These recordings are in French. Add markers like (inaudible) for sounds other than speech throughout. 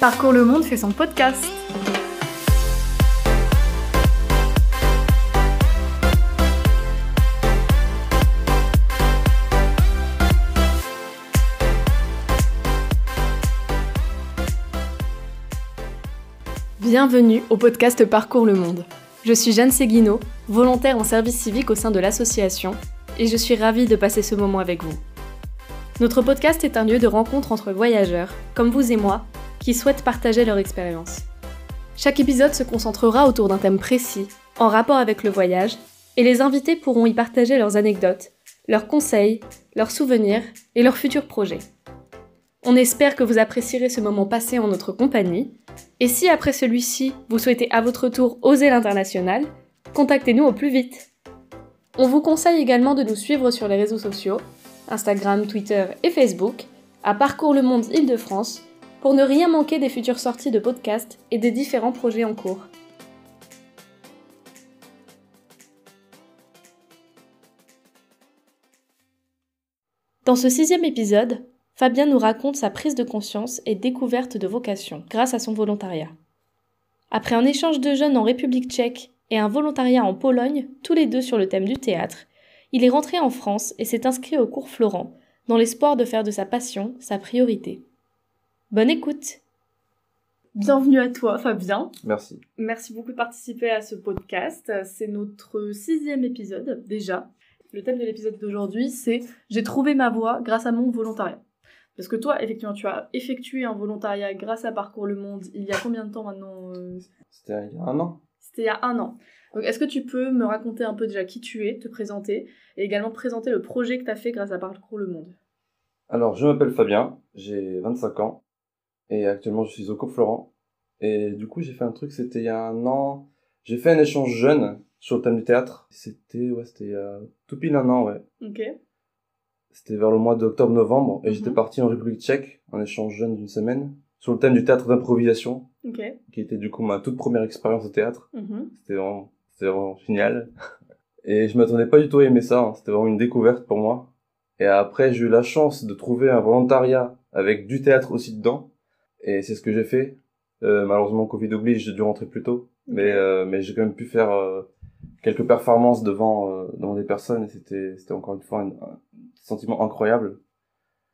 Parcours le Monde fait son podcast. Bienvenue au podcast Parcours le Monde. Je suis Jeanne Seguino, volontaire en service civique au sein de l'association, et je suis ravie de passer ce moment avec vous. Notre podcast est un lieu de rencontre entre voyageurs, comme vous et moi, qui souhaitent partager leur expérience. Chaque épisode se concentrera autour d'un thème précis, en rapport avec le voyage, et les invités pourront y partager leurs anecdotes, leurs conseils, leurs souvenirs et leurs futurs projets. On espère que vous apprécierez ce moment passé en notre compagnie, et si après celui-ci, vous souhaitez à votre tour oser l'international, contactez-nous au plus vite. On vous conseille également de nous suivre sur les réseaux sociaux Instagram, Twitter et Facebook, à Parcours le Monde Île-de-France, pour ne rien manquer des futures sorties de podcasts et des différents projets en cours. Dans ce sixième épisode, Fabien nous raconte sa prise de conscience et découverte de vocation grâce à son volontariat. Après un échange de jeunes en République tchèque et un volontariat en Pologne, tous les deux sur le thème du théâtre, il est rentré en France et s'est inscrit au cours Florent, dans l'espoir de faire de sa passion sa priorité. Bonne écoute Bienvenue à toi Fabien. Merci. Merci beaucoup de participer à ce podcast. C'est notre sixième épisode déjà. Le thème de l'épisode d'aujourd'hui, c'est J'ai trouvé ma voie grâce à mon volontariat. Parce que toi, effectivement, tu as effectué un volontariat grâce à Parcours le Monde il y a combien de temps maintenant euh C'était il y a un an. C'était il y a un an. Donc, est-ce que tu peux me raconter un peu déjà qui tu es, te présenter, et également présenter le projet que tu as fait grâce à Parcours le Monde? Alors, je m'appelle Fabien, j'ai 25 ans, et actuellement je suis au Cours Florent. Et du coup, j'ai fait un truc, c'était il y a un an, j'ai fait un échange jeune sur le thème du théâtre. C'était, ouais, c'était a tout pile un an, ouais. Ok. C'était vers le mois d'octobre-novembre, et Mhm. j'étais parti en République tchèque, en échange jeune d'une semaine, sur le thème du théâtre d'improvisation, Ok. qui était du coup ma toute première expérience au théâtre. Mhm. C'était vraiment, c'était vraiment génial. (laughs) Et je m'attendais pas du tout à aimer ça. hein. C'était vraiment une découverte pour moi. Et après, j'ai eu la chance de trouver un volontariat avec du théâtre aussi dedans. Et c'est ce que j'ai fait. Euh, malheureusement, Covid oblige, j'ai dû rentrer plus tôt. Mais, euh, mais j'ai quand même pu faire euh, quelques performances devant, devant des personnes. Et c'était, c'était encore une fois un, un sentiment incroyable.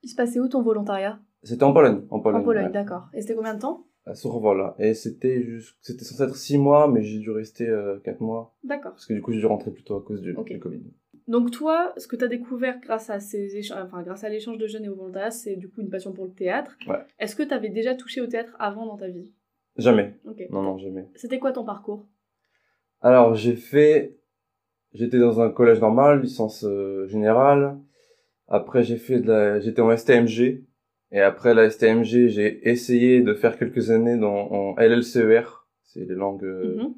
Il se passait où ton volontariat? C'était en Pologne. En Pologne. En Pologne, ouais. d'accord. Et c'était combien de temps? À là. Et c'était juste, c'était censé être six mois, mais j'ai dû rester euh, quatre mois. D'accord. Parce que du coup, j'ai dû rentrer plus tôt à cause du, Ok. du Covid. Donc toi, ce que tu as découvert grâce à ces échanges, enfin grâce à l'échange de jeunes et au volontariat, c'est du coup une passion pour le théâtre. Ouais. Est-ce que tu avais déjà touché au théâtre avant dans ta vie? Jamais. Non, non, jamais. C'était quoi ton parcours? Alors, j'ai fait... J'étais dans un collège normal, licence euh, générale. Après, j'ai fait de la... J'étais en STMG. Et après la STMG, j'ai essayé de faire quelques années dans, en LLCER. C'est les langues euh, Mhm.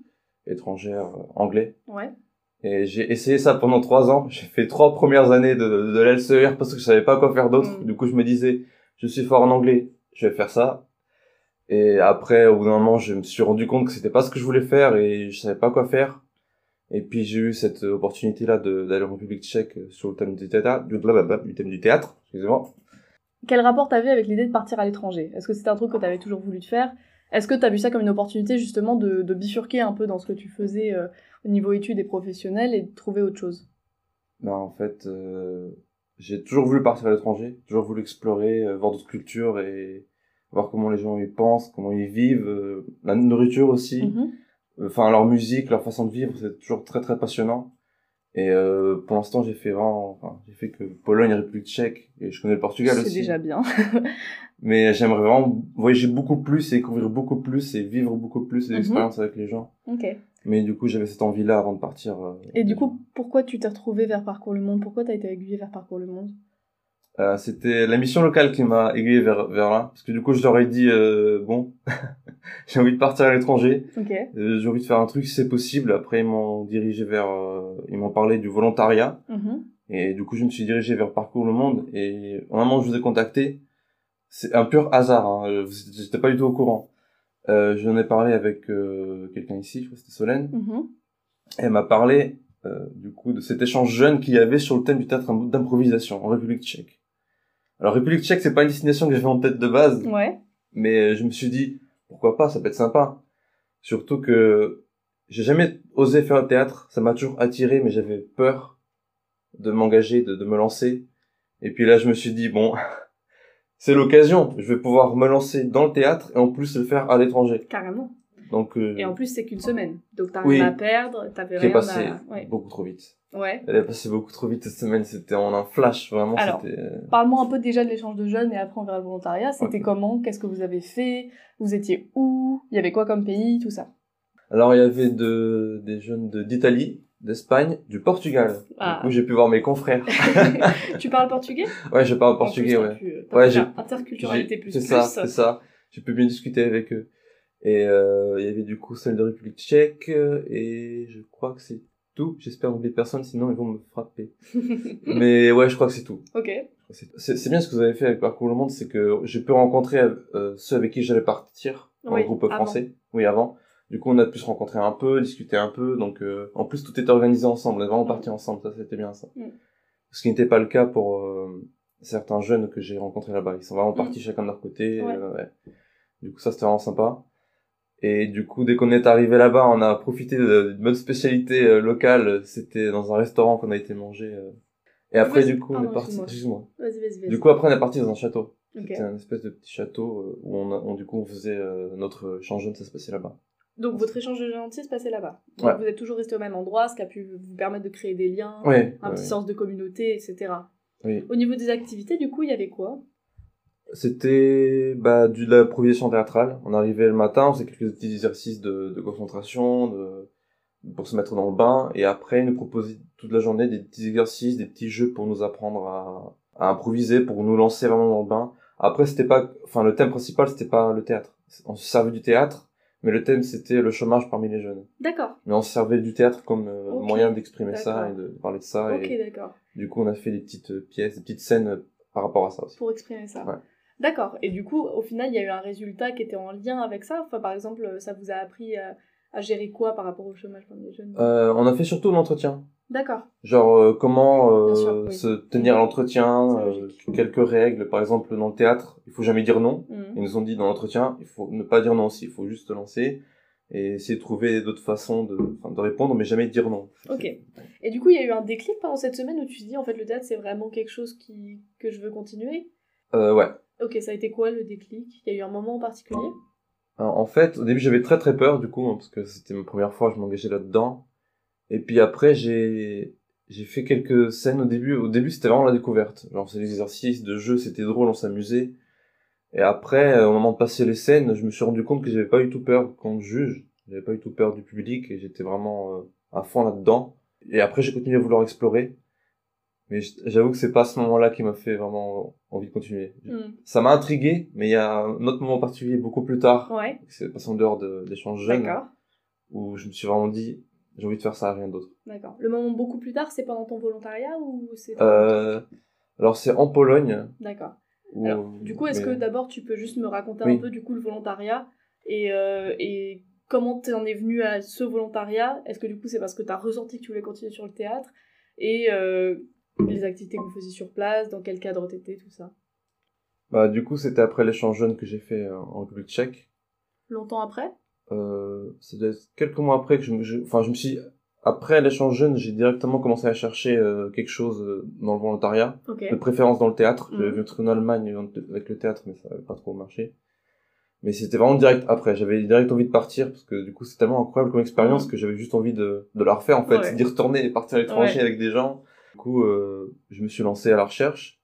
étrangères, euh, anglais. Ouais. Et j'ai essayé ça pendant trois ans. J'ai fait trois premières années de, de l'LCER parce que je savais pas quoi faire d'autre. Mm. Du coup, je me disais, je suis fort en anglais, je vais faire ça. Et après, au bout d'un moment, je me suis rendu compte que c'était pas ce que je voulais faire et je savais pas quoi faire. Et puis, j'ai eu cette opportunité-là de- d'aller en République tchèque sur le thème du théâtre, du, blablabla, du thème du théâtre, excusez-moi. Quel rapport t'avais avec l'idée de partir à l'étranger? Est-ce que c'était un truc que t'avais toujours voulu te faire? Est-ce que t'as vu ça comme une opportunité justement de, de bifurquer un peu dans ce que tu faisais euh, niveau études et professionnel et de trouver autre chose Ben, en fait, euh, j'ai toujours voulu partir à l'étranger, toujours voulu explorer, euh, voir d'autres cultures et voir comment les gens y pensent, comment ils vivent, euh, la nourriture aussi, Mhm. enfin leur musique, leur façon de vivre, c'est toujours très très passionnant. Et euh, pour l'instant, j'ai fait vraiment, enfin, j'ai fait que Pologne, République Tchèque, et je connais le Portugal C'est aussi. déjà bien. (laughs) Mais j'aimerais vraiment voyager beaucoup plus et découvrir beaucoup plus et vivre beaucoup plus Mhm. d'expériences avec les gens. ok. Mais du coup, j'avais cette envie-là avant de partir. euh, Et du coup, pourquoi tu t'es retrouvé vers Parcours le Monde? Pourquoi t'as été aiguillé vers Parcours le Monde? Euh, c'était la mission locale qui m'a aiguillé vers, vers là. Parce que du coup, je leur ai dit, bon, (laughs) (laughs) j'ai envie de partir à l'étranger. Ok. Euh, j'ai envie de faire un truc si c'est possible. Après, ils m'ont dirigé vers, euh, ils m'ont parlé du volontariat. Mhm. Et du coup, je me suis dirigé vers Parcours le Monde. Et au moment où je vous ai contacté, c'est un pur hasard. Hein. Euh, J'étais pas du tout au courant. Euh, J'en ai parlé avec euh, quelqu'un ici, je crois que c'était Solène. Mhm. Elle m'a parlé euh, du coup de cet échange jeune qu'il y avait sur le thème du théâtre d'improvisation en République tchèque. Alors République tchèque, c'est pas une destination que j'avais en tête de base, Ouais. Mais je me suis dit, pourquoi pas, ça peut être sympa. Surtout que j'ai jamais osé faire le théâtre, ça m'a toujours attiré, mais j'avais peur de m'engager, de, de me lancer. Et puis là, je me suis dit, bon, (laughs) c'est l'occasion, je vais pouvoir me lancer dans le théâtre et en plus le faire à l'étranger. Carrément. Donc, euh, Et en plus, c'est qu'une semaine. Donc, t'arrives Oui. à perdre, t'avais rien passé à... Ouais. beaucoup trop vite. ouais. Elle est passée beaucoup trop vite cette semaine, c'était en un flash, vraiment, Alors, euh, Parle-moi un peu déjà de l'échange de jeunes et après on verra le volontariat. C'était comment? Qu'est-ce que vous avez fait? Vous étiez où? Il y avait quoi comme pays? Tout ça. Alors, il y avait de, des jeunes de, d'Italie, d'Espagne, du Portugal. Ah. Du coup, j'ai pu voir mes confrères. (laughs) (laughs) tu parles portugais? Ouais, je parle portugais, plus, ouais. t'as pu, t'as Ouais, j'ai- interculturalité plus C'est ça, c'est ça. J'ai pu bien discuter avec eux. Et euh, il y avait du coup celle de République tchèque, euh, et je crois que c'est tout. J'espère n'oublier personne, sinon ils vont me frapper. (laughs) Mais ouais, je crois que c'est tout. ok. C'est bien ce que vous avez fait avec Parcours le Monde, c'est que j'ai pu rencontrer euh, ceux avec qui j'allais partir en Oui, groupe avant. français. Oui, avant. Du coup, on a pu se rencontrer un peu, discuter un peu. Donc, euh, en plus, tout était organisé ensemble. On est vraiment Mm. partis ensemble. Ça, c'était bien ça. Mm. Ce qui n'était pas le cas pour euh, certains jeunes que j'ai rencontrés là-bas. Ils sont vraiment Mm. partis chacun de leur côté. Ouais. ouais. Du coup, ça, c'était vraiment sympa. Et du coup, dès qu'on est arrivé là-bas, on a profité d'une bonne spécialité euh, locale. C'était dans un restaurant qu'on a été manger. euh. Et après, du coup, on est parti. excuse-moi. Excuse-moi. Vas-y, vas-y, vas-y. Du coup, après, on est parti dans un château. Ok. C'était un espèce de petit château euh, où on, a- on- du coup, on faisait euh, notre échange ça se passait là-bas. Donc votre échange de gentils se passait là-bas. Donc Ouais. vous êtes toujours resté au même endroit, ce qui a pu vous permettre de créer des liens, Ouais. un ouais, petit sens de communauté, etc. Oui. Au niveau des activités, du coup, il y avait quoi? C'était bah, de l'improvisation théâtrale. On arrivait le matin, on faisait quelques petits exercices de, de concentration, de, pour se mettre dans le bain, et après, ils nous proposaient toute la journée des petits exercices, des petits jeux pour nous apprendre à, à improviser, pour nous lancer vraiment dans le bain. Après, c'était pas, enfin, le thème principal, c'était pas le théâtre. On se servait du théâtre, mais le thème, c'était le chômage parmi les jeunes. D'accord. Mais on se servait du théâtre comme euh, moyen d'exprimer ça et de parler de ça. Ok, d'accord. du coup, on a fait des petites euh, pièces, des petites scènes euh, par rapport à ça aussi. Pour exprimer ça. Ouais. D'accord. Et du coup, au final, il y a eu un résultat qui était en lien avec ça? Enfin, par exemple, ça vous a appris à, à gérer quoi par rapport au chômage parmi les jeunes? Euh, on a fait surtout l'entretien. D'accord. Genre euh, comment euh, Bien sûr, oui. se tenir à l'entretien, euh, quelques règles. Par exemple, dans le théâtre, il faut jamais dire non. Mhm. Ils nous ont dit dans l'entretien, il faut ne pas dire non aussi, il faut juste te lancer et essayer de trouver d'autres façons de, répondre, mais jamais dire non. Ok. Et du coup, il y a eu un déclic pendant cette semaine où tu te dis, en fait, le théâtre, c'est vraiment quelque chose qui... que je veux continuer? Euh, ouais. Ok, ça a été quoi le déclic? Il y a eu un moment en particulier? En fait, au début, j'avais très très peur du coup, hein, parce que c'était ma première fois, je m'engageais là-dedans. Et puis après, j'ai j'ai fait quelques scènes au début. Au début, c'était vraiment la découverte. Genre, c'est des exercices de jeu, c'était drôle, on s'amusait. Et après, euh, au moment de passer les scènes, je me suis rendu compte que j'avais pas eu tout peur qu'on me juge. J'avais pas eu tout peur du public et j'étais vraiment euh, à fond là-dedans. Et après, j'ai continué à vouloir explorer. Mais j'avoue que c'est pas ce moment-là qui m'a fait vraiment envie de continuer. Mhm. Ça m'a intrigué, mais il y a un autre moment particulier beaucoup plus tard Ouais, c'est passé en dehors de l'échange jeune d'accord. où je me suis vraiment dit j'ai envie de faire ça rien d'autre D'accord. Le moment beaucoup plus tard, c'est pendant ton volontariat ou c'est... euh, alors c'est en Pologne D'accord. où, Alors, du coup, est-ce mais- que d'abord tu peux juste me raconter Oui. un peu du coup le volontariat et, euh, et comment tu en es venu à ce volontariat? Est-ce que du coup c'est parce que tu as ressenti que tu voulais continuer sur le théâtre? Et euh, les activités que vous faisiez sur place, dans quel cadre t'étais, tout ça bah, du coup c'était après l'échange jeune que j'ai fait euh, en République tchèque Longtemps après? Euh, c'est quelques mois après que je me je- enfin je me suis après l'échange jeune j'ai directement commencé à chercher euh, quelque chose euh, dans le volontariat Ok. de préférence dans le théâtre Mhm. j'avais vu un truc en Allemagne avec le théâtre mais ça avait pas trop marché mais c'était vraiment direct après j'avais direct envie de partir parce que du coup c'est tellement incroyable comme expérience Mhm. que j'avais juste envie de, de la refaire en fait Ouais. d'y retourner et partir à l'étranger Ouais. avec des gens du coup euh, je me suis lancé à la recherche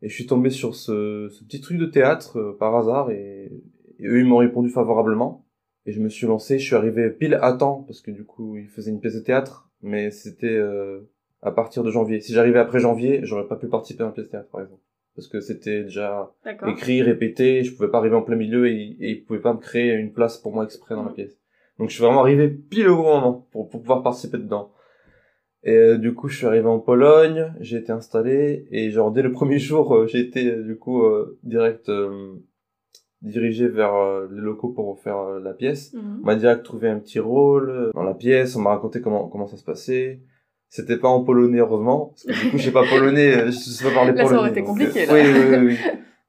et je suis tombé sur ce, ce petit truc de théâtre euh, par hasard et, et eux ils m'ont répondu favorablement et je me suis lancé je suis arrivé pile à temps parce que du coup ils faisaient une pièce de théâtre mais c'était euh, à partir de janvier si j'arrivais après janvier j'aurais pas pu participer à une pièce de théâtre par exemple parce que c'était déjà écrit, répété, je pouvais pas arriver en plein milieu et, et ils pouvaient pas me créer une place pour moi exprès dans la Mhm. pièce. Donc je suis vraiment arrivé pile au bon moment pour, pour pouvoir participer dedans. Et euh, du coup, je suis arrivé en Pologne, j'ai été installé et genre dès le premier (laughs) jour, euh, j'ai été euh, du coup euh, direct euh, dirigé vers les locaux pour faire la pièce. Mhm. On m'a direct trouvé un petit rôle dans la pièce, on m'a raconté comment comment ça se passait. C'était pas en polonais heureusement, parce que du coup je sais pas polonais, je sais pas parler (laughs) Là, ça polonais. aurait été compliqué, là. Oui, oui, oui, oui.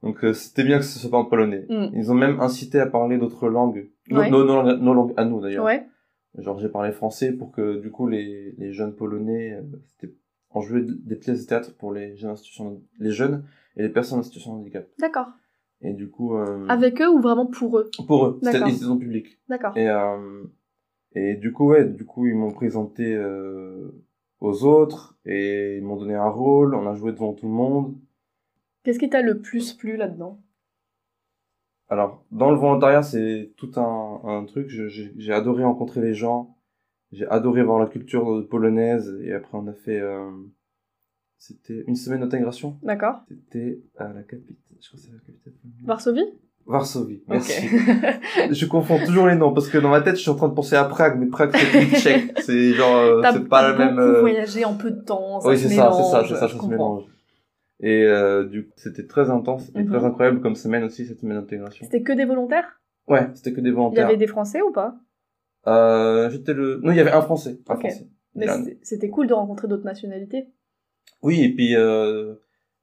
Donc euh, c'était bien que ce soit pas en polonais. Mm. Ils ont même incité à parler d'autres langues. Nos, Ouais. nos- nos- nos langues à nous d'ailleurs. Ouais. Genre j'ai parlé français pour que du coup les, les jeunes polonais, euh, c'était on jouait des pièces de théâtre pour les jeunes, institutions, les jeunes et les personnes en situation de handicap. D'accord. Et du coup, euh, Avec eux ou vraiment pour eux? pour eux, c'était étaient en public. D'accord. Et, euh, et du coup, ouais, du coup, ils m'ont présenté euh, aux autres et ils m'ont donné un rôle. On a joué devant tout le monde. Qu'est-ce qui t'a le plus plu là-dedans? Alors, dans le volontariat, c'est tout un, un truc. J'ai adoré rencontrer les gens. J'ai adoré voir la culture polonaise. Et après, on a fait... euh, C'était une semaine d'intégration. D'accord. C'était à la capitale. Je crois que c'est la capitale. Varsovie? Varsovie. Merci. (laughs) Je confonds toujours les noms parce que dans ma tête, je suis en train de penser à Prague, mais Prague, c'est pays tchèque. C'est genre, euh, c'est pas la même. euh, voyagé en peu de temps. Ça oui, c'est ça, c'est ça, c'est ça, se mélange. Et euh, du coup, c'était très intense et Mhm. très incroyable comme semaine aussi, cette semaine d'intégration. C'était que des volontaires? Ouais, c'était que des Il y volontaires. avait des Français ou pas? Euh, j'étais le... Non, il y avait un Français. Un. Français. Mais c'était- cool de rencontrer d'autres nationalités. Oui, et puis euh,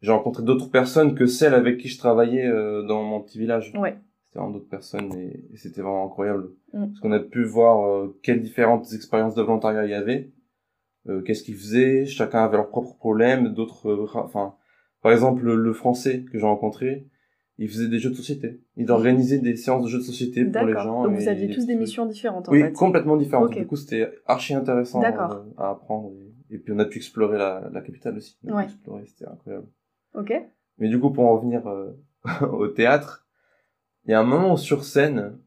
j'ai rencontré d'autres personnes que celles avec qui je travaillais euh, dans mon petit village. Ouais. C'était vraiment d'autres personnes et, et c'était vraiment incroyable. Mm. Parce qu'on a pu voir euh, quelles différentes expériences de volontariat il y avait, euh, qu'est-ce qu'ils faisaient, chacun avait leurs propres problèmes, d'autres... Enfin, par exemple, le, le français que j'ai rencontré, il faisait des jeux de société. Il organisait des séances de jeux de société pour les gens. Donc vous aviez tous des missions différentes en Oui, fait. complètement différentes. Du coup, c'était archi intéressant euh, à apprendre. Et, et puis, on a pu explorer la, la capitale aussi. On a Ouais. pu explorer, c'était incroyable. Ok. Mais du coup, pour en revenir euh, (laughs) au théâtre, il y a un moment où sur scène,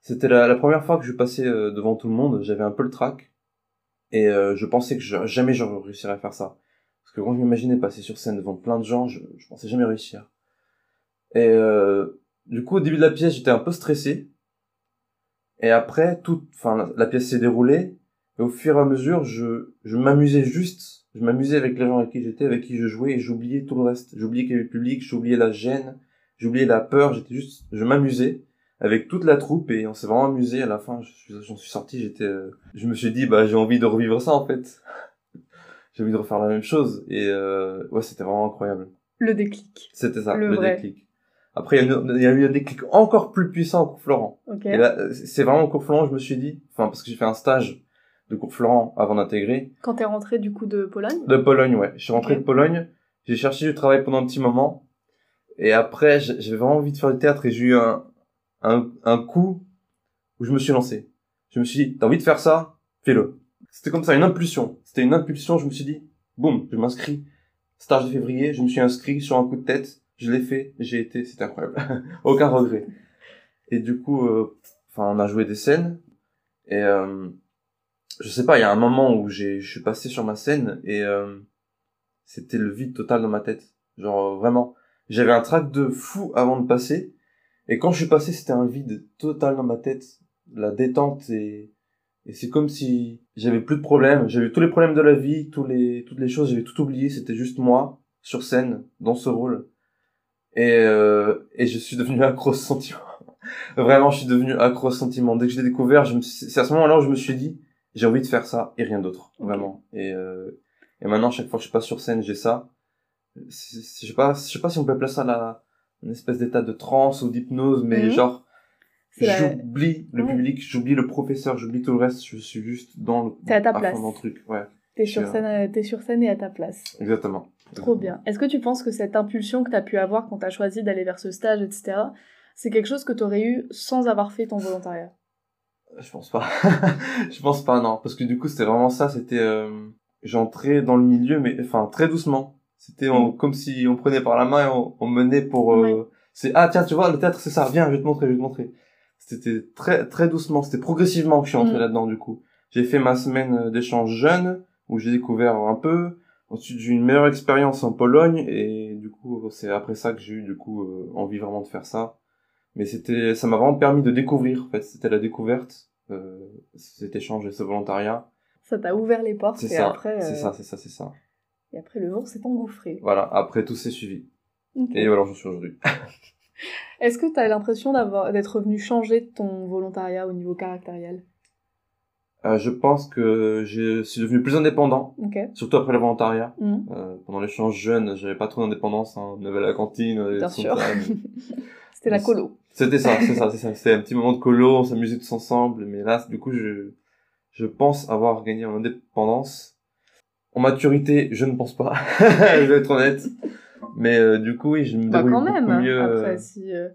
c'était la, la première fois que je passais euh, devant tout le monde, j'avais un peu le trac. Et euh, je pensais que je- jamais j'aurais réussirais à faire ça. Quand je m'imaginais passer sur scène devant plein de gens, je, je pensais jamais réussir. Et euh, du coup, au début de la pièce, j'étais un peu stressé. Et après, tout, enfin, la, pièce s'est déroulée. Et au fur et à mesure, je, je m'amusais juste. Je m'amusais avec les gens avec qui j'étais, avec qui je jouais, et j'oubliais tout le reste. J'oubliais qu'il y avait le public, j'oubliais la gêne, j'oubliais la peur. J'étais juste, je m'amusais avec toute la troupe et on s'est vraiment amusé. À la fin, j'en suis sorti. J'étais, euh, je me suis dit, bah, j'ai envie de revivre ça en fait. J'ai envie de refaire la même chose. Et euh, ouais, c'était vraiment incroyable. Le déclic. C'était ça, Le le, vrai. déclic. Après, il y, a une- il y a eu un déclic encore plus puissant au cours Florent. Ok. Et là, euh, c'est vraiment au cours Florent, je me suis dit, enfin, parce que j'ai fait un stage de cours Florent avant d'intégrer. Quand t'es rentré du coup de Pologne? De Pologne, ouais. Je suis rentré de Pologne, j'ai cherché du travail pendant un petit moment. Et après, j'avais vraiment envie de faire du théâtre et j'ai eu un, un, un coup où je me suis lancé. Je me suis dit, t'as envie de faire ça? Fais-le. C'était comme ça, une impulsion. C'était une impulsion, je me suis dit, boum, je m'inscris. Stage de février, je me suis inscrit sur un coup de tête. Je l'ai fait, j'ai été, c'était incroyable. (laughs) Aucun regret. Et du coup, euh, enfin, on a joué des scènes. Et euh, je sais pas, il y a un moment où j'ai, je suis passé sur ma scène et euh, c'était le vide total dans ma tête. Genre euh, vraiment, j'avais un trac de fou avant de passer. Et quand je suis passé, c'était un vide total dans ma tête, la détente et et c'est comme si j'avais plus de problèmes. J'avais tous les problèmes de la vie, tous les toutes les choses, j'avais tout oublié. C'était juste moi sur scène dans ce rôle. Et euh, et je suis devenu (laughs) accro au sentiment. Vraiment, je suis devenu accro au sentiment. Dès que je l'ai découvert, je me suis- c'est à ce moment-là où je me suis dit, j'ai envie de faire ça et rien d'autre, vraiment. Et euh, et maintenant, chaque fois que je passe sur scène, j'ai ça. Je sais pas, je sais pas si on peut appeler ça la une espèce d'état de transe ou d'hypnose, mais Mhm. genre j'oublie le Ouais. public, j'oublie le professeur, j'oublie tout le reste. Je suis juste dans le T'es à ta place. dans le truc. Ouais, T'es sur, scène, euh, t'es sur scène et à ta place. exactement. Trop bien. Est-ce que tu penses que cette impulsion que t'as pu avoir quand t'as choisi d'aller vers ce stage, etc., c'est quelque chose que t'aurais eu sans avoir fait ton volontariat? Je pense pas. (laughs) je pense pas, non. Parce que du coup, c'était vraiment ça. C'était, euh, j'entrais dans le milieu, mais enfin très doucement. C'était on- comme si on prenait par la main et on, on menait pour. euh, Ouais. C'est ah tiens, tu vois, le théâtre, c'est ça. Viens, je vais te montrer, je vais te montrer. C'était très très doucement. C'était progressivement que je suis entré Mm. là-dedans. Du coup, j'ai fait ma semaine d'échange jeune où j'ai découvert un peu. Ensuite, j'ai eu une meilleure expérience en Pologne et du coup, c'est après ça que j'ai eu du coup euh, envie vraiment de faire ça. Mais c'était, ça m'a vraiment permis de découvrir. En fait, c'était la découverte, euh, cet échange et ce volontariat. Ça t'a ouvert les portes et ça, après, c'est euh, ça, c'est ça, c'est ça. et après le jour s'est engouffré. Voilà. Après, tout s'est suivi. Et voilà, j'en suis aujourd'hui. (laughs) Est-ce que t'as l'impression d'avoir d'être revenu changer ton volontariat au niveau caractériel? Euh, je pense que je suis devenu plus indépendant, surtout après le volontariat. Mhm. Euh, pendant l'échange jeune, j'avais pas trop d'indépendance. Hein. On avait la cantine, Bien sûr. mais- (laughs) C'était la colo. C'était ça, c'est ça, c'est ça. C'était un petit moment de colo, on s'amusait tous ensemble. Mais là, du coup, je, je pense avoir gagné en indépendance. En maturité, je ne pense pas. (laughs) je vais être honnête. Mais euh, du coup, oui, je me Bah débrouille quand même. mieux. Après, si, euh,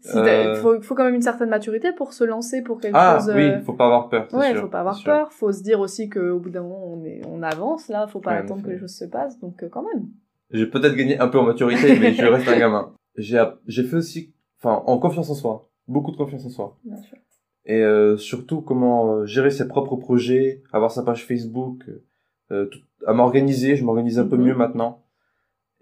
si euh, faut, faut quand même une certaine maturité pour se lancer pour quelque Ah chose. oui, euh, faut pas avoir peur. Ouais, sûr, faut pas avoir peur. Faut se dire aussi qu'au bout d'un moment, on, est, on avance là. Faut pas Ouais, attendre en que les choses se passent. Donc, quand même. J'ai peut-être gagné un peu en maturité, mais je reste un gamin. (laughs) J'ai j'ai fait aussi, enfin, en confiance en soi, beaucoup de confiance en soi. Bien sûr. et euh, surtout comment gérer ses propres projets, avoir sa page Facebook, euh, tout- à m'organiser, je m'organise un peu Mhm. mieux maintenant.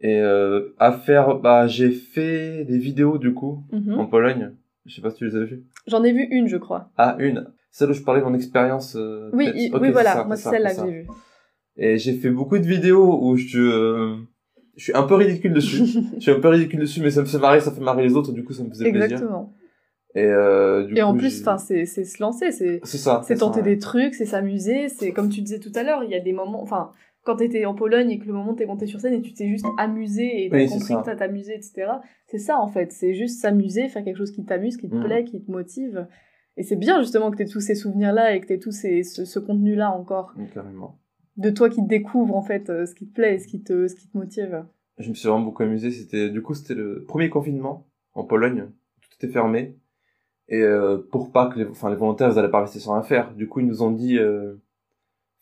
Et euh, à faire, bah j'ai fait des vidéos du coup Mhm. en Pologne. Je sais pas si tu les as vues. J'en ai vu une, je crois. Ah une, celle où je parlais de mon expérience. euh, Oui, peut-être. i- Ok, oui, voilà. ça, Moi, c'est celle-là que j'ai vue. Et j'ai fait beaucoup de vidéos où je, euh, je suis un peu ridicule dessus. (laughs) je suis un peu ridicule dessus, mais ça me fait marrer, ça fait marrer les autres, du coup ça me faisait plaisir. Exactement. Et euh, du Et en plus, enfin, c'est c'est se lancer, c'est c'est ça. c'est ça, tenter ouais. des trucs, c'est s'amuser, c'est comme tu disais tout à l'heure, il y a des moments, enfin, quand t'étais en Pologne et que le moment t'es monté sur scène et tu t'es juste amusé et t'as Oui, compris que t'as t'amusé, etc. C'est ça en fait, c'est juste s'amuser, faire quelque chose qui t'amuse, qui te Mm. plaît, qui te motive. Et c'est bien justement que t'aies tous ces souvenirs-là et que t'aies tout ces, ce, ce contenu-là encore Carrément. de toi qui te découvre en fait euh, ce qui te plaît et ce qui te, ce qui te motive. Je me suis vraiment beaucoup amusé. C'était du coup c'était le premier confinement en Pologne. Tout était fermé et euh, pour pas que les, enfin les volontaires ils allaient pas rester sans rien faire. Du coup ils nous ont dit euh,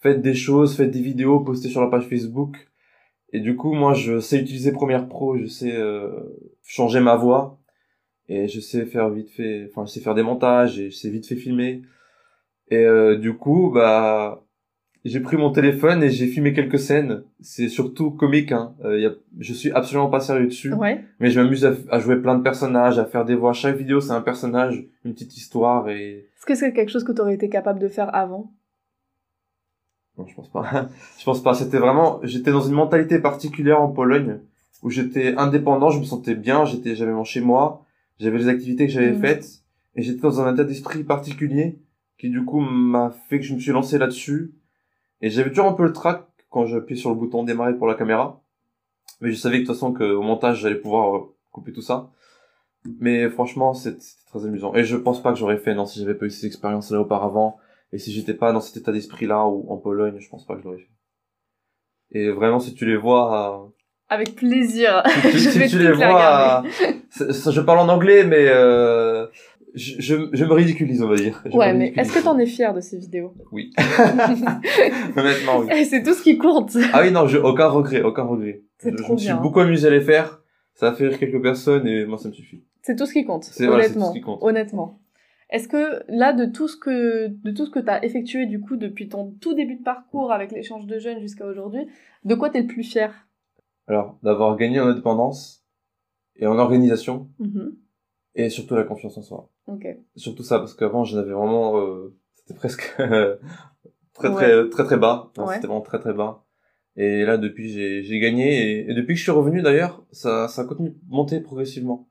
faites des choses, faites des vidéos, postez sur la page Facebook. Et du coup moi je sais utiliser Premiere Pro, je sais euh, changer ma voix et je sais faire vite fait, enfin je sais faire des montages et je sais vite fait filmer. Et euh, du coup bah j'ai pris mon téléphone et j'ai filmé quelques scènes. C'est surtout comique. Hein. Euh, y a... Je suis absolument pas sérieux dessus. Ouais. Mais je m'amuse à, à jouer plein de personnages, à faire des voix. Chaque vidéo, c'est un personnage, une petite histoire et... Est-ce que c'est quelque chose que t'aurais été capable de faire avant? Non, je pense pas. (laughs) je pense pas. C'était vraiment... J'étais dans une mentalité particulière en Pologne où j'étais indépendant, je me sentais bien, j'étais, j'avais mon chez moi, j'avais les activités que j'avais Mhm. faites et j'étais dans un état d'esprit particulier qui du coup m'a fait que je me suis lancé là-dessus. Et j'avais toujours un peu le trac quand j'appuyais sur le bouton démarrer pour la caméra. Mais je savais que de toute façon qu'au montage j'allais pouvoir euh, couper tout ça. Mais franchement, c'était très amusant. Et je pense pas que j'aurais fait, non, si j'avais pas eu ces expériences-là auparavant. Et si j'étais pas dans cet état d'esprit-là ou en Pologne, je pense pas que je l'aurais fait. Et vraiment, si tu les vois, euh, Avec plaisir. (laughs) si tu, Je si vais tu les vois, euh, je parle en anglais, mais euh, je, je, je me ridiculise, on va dire. Je Ouais, mais est-ce que t'en es fier de ces vidéos? Oui. (laughs) Honnêtement, oui. Eh, C'est tout ce qui compte. Ah oui, non, j'ai aucun regret, aucun regret. Je, trop je me suis bien. beaucoup amusé à les faire. Ça a fait rire quelques personnes et moi, ça me suffit. C'est tout ce qui compte, C'est- voilà, honnêtement. tout ce qui compte. Honnêtement. Est-ce que là, de tout ce que de tout ce que t'as effectué du coup depuis ton tout début de parcours avec l'échange de jeunes jusqu'à aujourd'hui, de quoi t'es le plus fier? Alors, d'avoir gagné en indépendance et en organisation Mhm. et surtout la confiance en soi. Ok. Surtout ça, parce qu'avant, j'en avais vraiment, euh, c'était presque (laughs) très, Ouais. très, très, très bas. Ouais. C'était vraiment très, très bas. Et là, depuis, j'ai, j'ai gagné. Et, et depuis que je suis revenu, d'ailleurs, ça, ça continue de monter progressivement.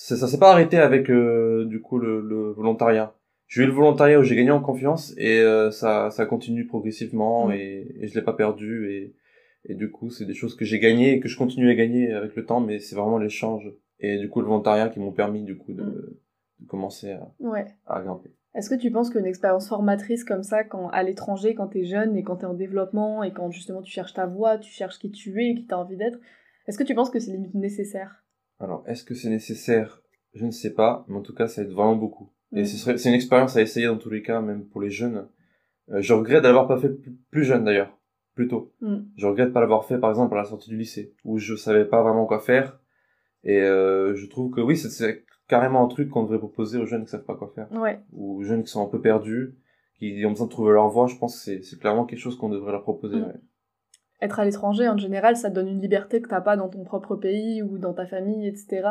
Ça, ça s'est pas arrêté avec, euh, du coup, le, le volontariat. J'ai eu le volontariat où j'ai gagné en confiance et euh, ça, ça continue progressivement Mm. et, et je l'ai pas perdu. Et, et du coup, c'est des choses que j'ai gagnées et que je continue à gagner avec le temps, mais c'est vraiment l'échange. Et du coup, le volontariat qui m'ont permis, du coup, de, Mm. de commencer à, Ouais. à grimper. Est-ce que tu penses qu'une expérience formatrice comme ça, quand à l'étranger, quand t'es jeune et quand t'es en développement et quand justement tu cherches ta voie, tu cherches qui tu es, qui t'as envie d'être, est-ce que tu penses que c'est limite nécessaire? Alors, est-ce que c'est nécessaire? Je ne sais pas, mais en tout cas, ça aide vraiment beaucoup. Et Mm. ce c'est une expérience à essayer dans tous les cas, même pour les jeunes. Euh, je regrette d'avoir pas fait plus, jeune d'ailleurs, plus tôt. Mm. Je regrette pas l'avoir fait, par exemple, à la sortie du lycée, où je savais pas vraiment quoi faire. Et euh, je trouve que oui, c'est- carrément un truc qu'on devrait proposer aux jeunes qui savent pas quoi faire, Ouais. ou aux jeunes qui sont un peu perdus, qui ont besoin de trouver leur voie. Je pense que c'est- clairement quelque chose qu'on devrait leur proposer. Mm. ouais. Être à l'étranger, en général, ça te donne une liberté que t'as pas dans ton propre pays ou dans ta famille, etc.,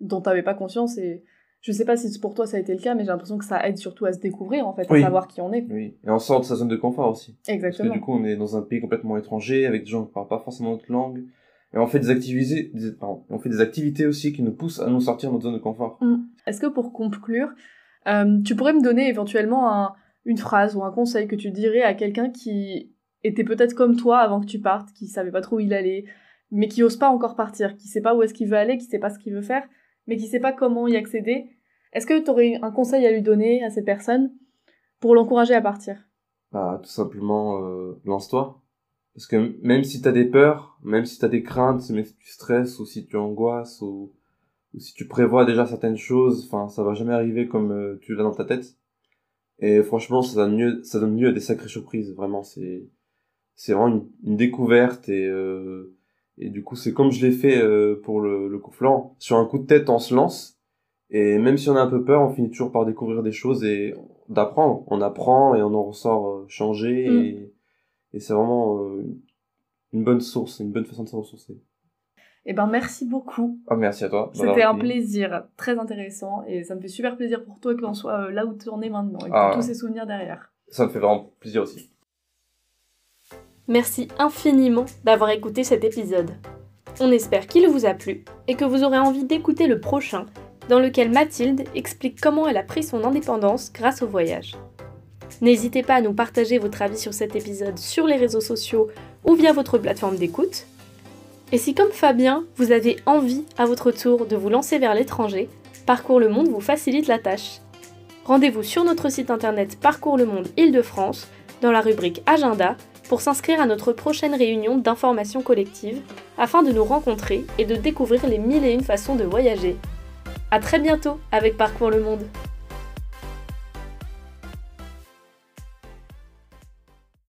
dont t'avais pas conscience. Et je sais pas si pour toi ça a été le cas, mais j'ai l'impression que ça aide surtout à se découvrir, en fait, Oui. à savoir qui on est. Oui, et on sort de sa zone de confort aussi. Parce que Exactement. du coup, on est dans un pays complètement étranger, avec des gens qui parlent pas forcément notre langue. Et on fait des activités, des, pardon, on fait des activités aussi qui nous poussent à nous sortir de notre zone de confort. Est-ce que pour conclure, euh, tu pourrais me donner éventuellement un- une phrase ou un conseil que tu dirais à quelqu'un qui était peut-être comme toi avant que tu partes, qui savait pas trop où il allait, mais qui ose pas encore partir, qui sait pas où est-ce qu'il veut aller, qui sait pas ce qu'il veut faire, mais qui sait pas comment y accéder. Est-ce que tu aurais un conseil à lui donner à cette personne pour l'encourager à partir? Bah tout simplement euh, lance-toi. Parce que même si tu as des peurs, même si tu as des craintes, même si tu stresses ou si tu angoisses ou, ou si tu prévois déjà certaines choses, enfin ça va jamais arriver comme euh, tu l'as dans ta tête. Et franchement, ça donne mieux, ça donne mieux à des sacrées surprises. Vraiment, c'est c'est vraiment une, découverte et euh, et du coup c'est comme je l'ai fait euh, pour le, le coup flanc. Sur un coup de tête, on se lance et même si on a un peu peur, on finit toujours par découvrir des choses et d'apprendre. On apprend et on en ressort euh, changé mm. et, et c'est vraiment une bonne source, une bonne façon de se ressourcer. Eh ben merci beaucoup. Oh, merci à toi. C'était un plaisir très intéressant et ça me fait super plaisir pour toi qu'on soit là où tu en es maintenant et ah. tous ces souvenirs derrière. Ça me fait vraiment plaisir aussi. Merci infiniment d'avoir écouté cet épisode. On espère qu'il vous a plu et que vous aurez envie d'écouter le prochain, dans lequel Mathilde explique comment elle a pris son indépendance grâce au voyage. N'hésitez pas à nous partager votre avis sur cet épisode sur les réseaux sociaux ou via votre plateforme d'écoute. Et si comme Fabien, vous avez envie à votre tour de vous lancer vers l'étranger, Parcours le Monde vous facilite la tâche. Rendez-vous sur notre site internet Parcours le Monde Île-de-France dans la rubrique Agenda pour s'inscrire à notre prochaine réunion d'information collective afin de nous rencontrer et de découvrir les mille et une façons de voyager. A très bientôt avec Parcours le Monde